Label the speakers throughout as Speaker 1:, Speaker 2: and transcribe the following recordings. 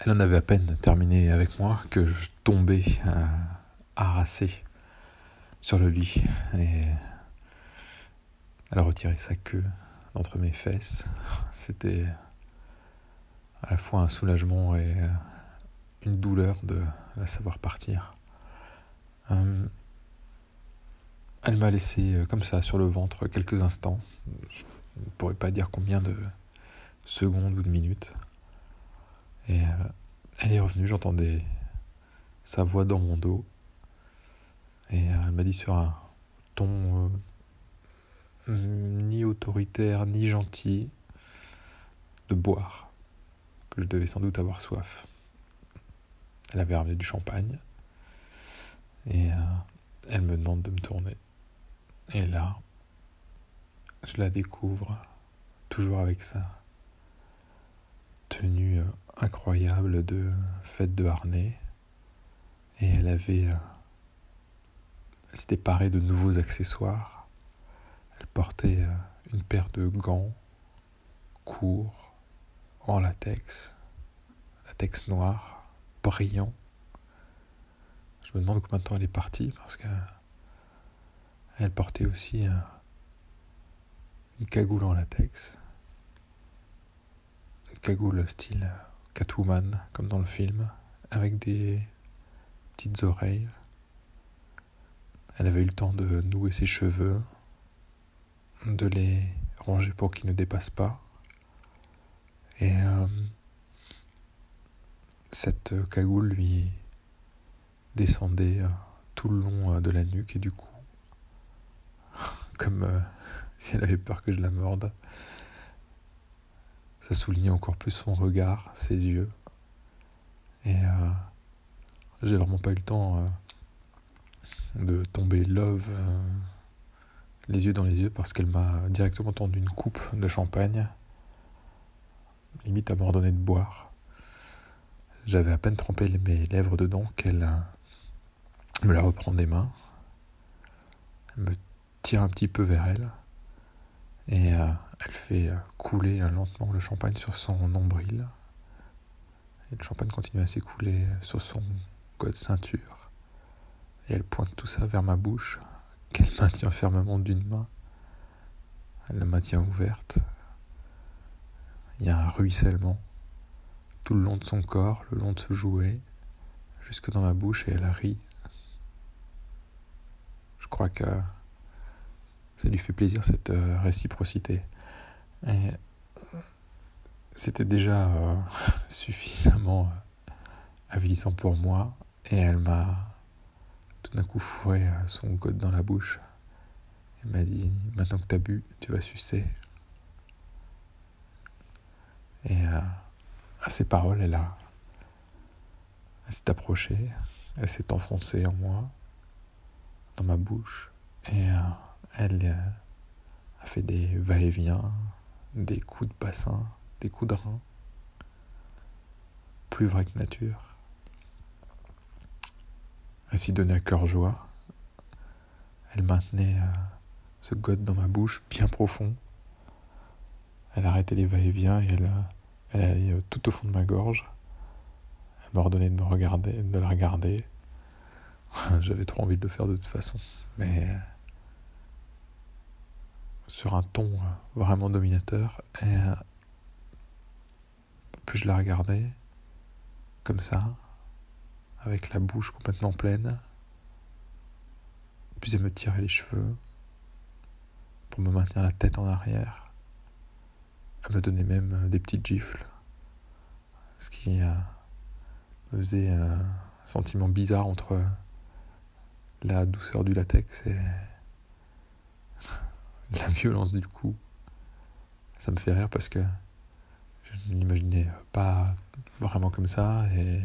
Speaker 1: Elle en avait à peine terminé avec moi que je tombais euh, harassé sur le lit et elle a retiré sa queue d'entre mes fesses. C'était à la fois un soulagement et euh, une douleur de la savoir partir. Euh, elle m'a laissé comme ça sur le ventre quelques instants. Je ne pourrais pas dire combien de secondes ou de minutes. Et elle est revenue, j'entendais sa voix dans mon dos. Et elle m'a dit sur un ton ni autoritaire ni gentil de boire, que je devais sans doute avoir soif. Elle avait ramené du champagne et euh, elle me demande de me tourner. Et là, je la découvre, toujours avec euh, incroyable de fête de harnais. Et elle avait. Euh, elle s'était parée de nouveaux accessoires elle portait euh, une paire de gants courts, en latex, latex noir, brillant. Je me demande combien de temps elle est partie parce que elle portait aussi euh, une cagoule en latex, une cagoule style Catwoman comme dans le film, avec des petites oreilles. Elle avait eu le temps de nouer ses cheveux, de les ranger pour qu'ils ne dépassent pas. Et euh, cette cagoule lui descendait euh, tout le long euh, de la nuque et du cou, comme si elle avait peur que je la morde. Ça soulignait encore plus son regard, ses yeux. Et j'ai vraiment pas eu le temps de tomber love les yeux dans les yeux parce qu'elle m'a directement tendu une coupe de champagne, limite à m'ordonner de boire. J'avais à peine trempé mes lèvres dedans qu'elle euh, me la reprend des mains, me tire un petit peu vers elle et euh, elle fait euh, couler lentement le champagne sur son nombril. Et le champagne continue à s'écouler sur son code ceinture. Et elle pointe tout ça vers ma bouche qu'elle maintient fermement d'une main. Elle la maintient ouverte. Il y a un ruissellement tout le long de son corps, le long de ce jouet, jusque dans ma bouche et elle rit. Je crois que ça lui fait plaisir cette euh, réciprocité. Et c'était déjà euh, suffisamment euh, avilissant pour moi et elle m'a tout d'un coup fourré son code dans la bouche. Il m'a dit Maintenant que tu as bu, tu vas sucer. Et euh, à ces paroles, elle a. Elle s'est approchée, elle s'est enfoncée en moi, dans ma bouche, et euh, elle euh, a fait des va-et-vient, des coups de bassin, des coups de rein, plus vrai que nature. Ainsi donnée à cœur joie. Elle maintenait euh, ce gode dans ma bouche bien profond. Elle arrêtait les va-et-vient et elle, elle allait euh, tout au fond de ma gorge. Elle m'ordonnait de me regarder, de la regarder. J'avais trop envie de le faire de toute façon. Mais sur un ton euh, vraiment dominateur. Et puis je la regardais comme ça avec la bouche complètement pleine. Puis elle me tirait les cheveux pour me maintenir la tête en arrière. Elle me donnait même des petites gifles, ce qui euh, me faisait un sentiment bizarre entre la douceur du latex et la violence du coup. Ça me fait rire parce que je ne l'imaginais pas vraiment comme ça et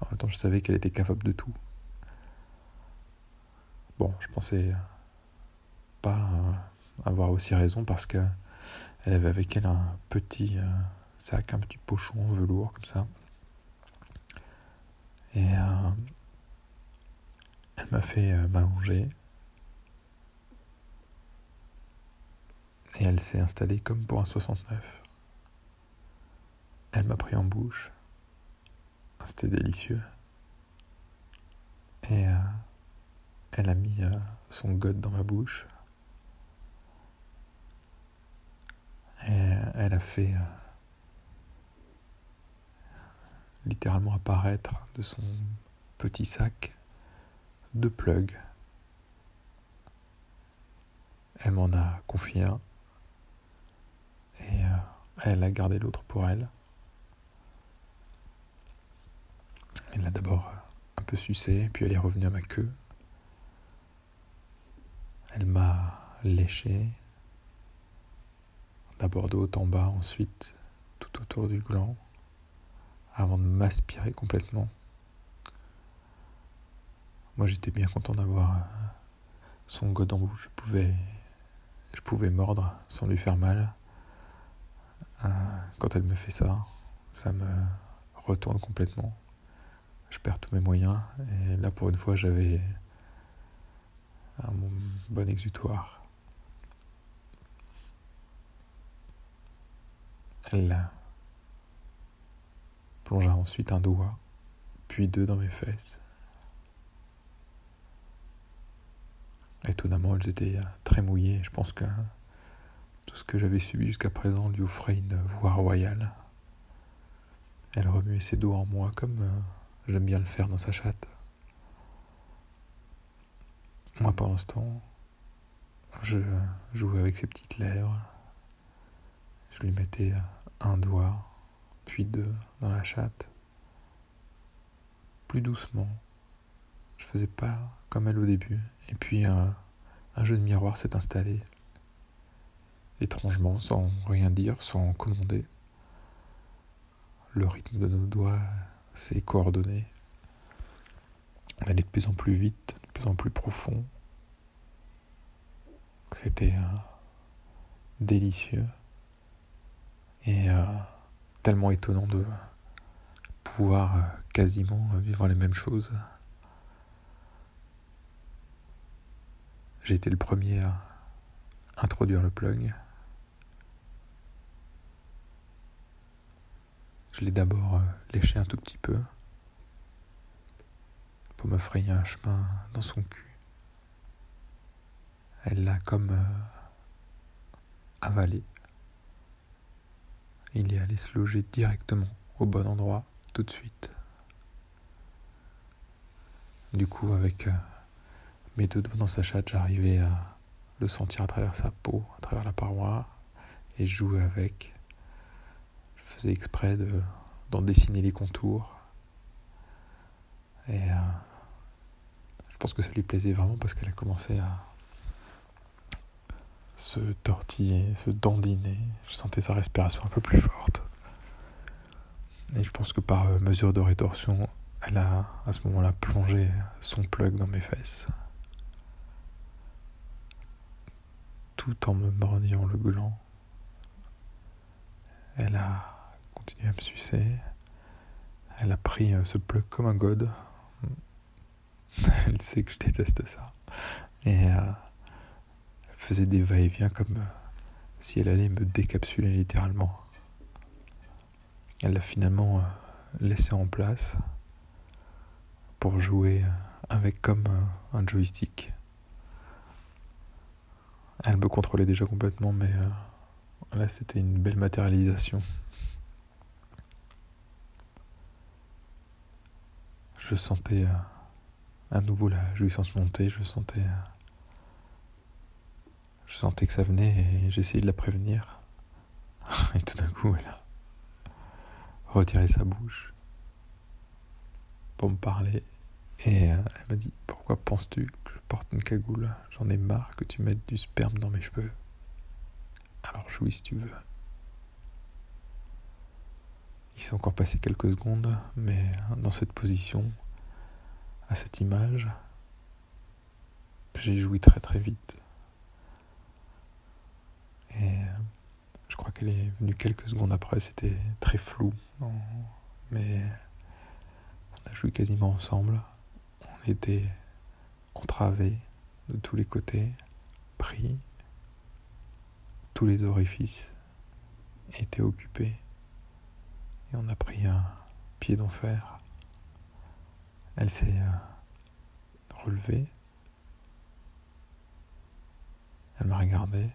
Speaker 1: en même temps, je savais qu'elle était capable de tout. Bon, je pensais pas avoir aussi raison parce que elle avait avec elle un petit euh, sac, un petit pochon en velours comme ça. Et euh, elle m'a fait euh, m'allonger. Et elle s'est installée comme pour un 69. Elle m'a pris en bouche C'était délicieux. Et euh, elle a mis euh, son god dans ma bouche. Et elle a fait euh, littéralement apparaître de son petit sac deux plugs. Elle m'en a confié un et elle a gardé l'autre pour elle. Elle l'a d'abord un peu sucé, puis elle est revenue à ma queue. Elle m'a léché, d'abord de haut en bas, ensuite tout autour du gland, avant de m'aspirer complètement. Moi j'étais bien content d'avoir son god en bouche. Je pouvais, je pouvais mordre sans lui faire mal. Euh, quand elle me fait ça, ça me retourne complètement je perds tous mes moyens. Et là, pour une fois, j'avais un bon exutoire. Elle plongea ensuite un doigt, puis deux dans mes fesses. Étonnamment, elles étaient très mouillées. Je pense que tout ce que j'avais subi jusqu'à présent lui offrait une voix royale. Elle remuait ses doigts en moi comme euh, J'aime bien le faire dans sa chatte. Moi, pendant ce temps, je jouais avec ses petites lèvres. Je lui mettais un doigt, puis deux dans la chatte. Plus doucement. Je faisais pas comme elle au début. Et puis un, un jeu de miroir s'est installé. Étrangement, sans rien dire, sans commander. Le rythme de nos doigts ses coordonnées. On allait de plus en plus vite, de plus en plus profond. C'était euh, délicieux et euh, tellement étonnant de pouvoir euh, quasiment vivre les mêmes choses. J'ai été le premier à introduire le plug. Je l'ai d'abord euh, léché un tout petit peu pour me frayer un chemin dans son cul. Elle l'a comme euh, avalé. Il est allé se loger directement au bon endroit tout de suite. Du coup, avec euh, mes deux doigts dans sa chatte, j'arrivais à le sentir à travers sa peau, à travers la paroi, et jouer avec faisais exprès de, d'en dessiner les contours. Et euh, je pense que ça lui plaisait vraiment parce qu'elle a commencé à se tortiller, se dandiner. Je sentais sa respiration un peu plus forte. Et je pense que par euh, mesure de rétorsion, elle a à ce moment-là plongé son plug dans mes fesses. Tout en me mordillant le gland. Elle a à me sucer. Elle a pris euh, ce plug comme un god. Elle sait que je déteste ça. Et euh, elle faisait des va-et-vient comme euh, si elle allait me décapsuler littéralement. Elle l'a finalement laissé en place pour jouer avec comme un joystick. Elle me contrôlait déjà complètement, mais là c'était une belle matérialisation. Je sentais euh, à nouveau la jouissance monter, je sentais, euh, je sentais que ça venait et j'essayais de la prévenir. Et tout d'un coup, elle a retiré sa bouche pour me parler. Et euh, elle m'a dit Pourquoi penses-tu que je porte une cagoule? J'en ai marre que tu mettes du sperme dans mes cheveux. Alors jouis si tu veux. Il s'est encore passé quelques secondes, mais dans cette position, à cette image, j'ai joui très très vite. Et je crois qu'elle est venue quelques secondes après, c'était très flou, mais on a joui quasiment ensemble. On était entravés de tous les côtés, pris, tous les orifices étaient occupés on a pris un pied d'enfer Elle s'est euh, relevée. Elle m'a regardé.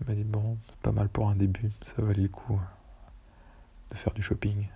Speaker 1: Elle m'a dit bon, pas mal pour un début, ça valait le coup de faire du shopping.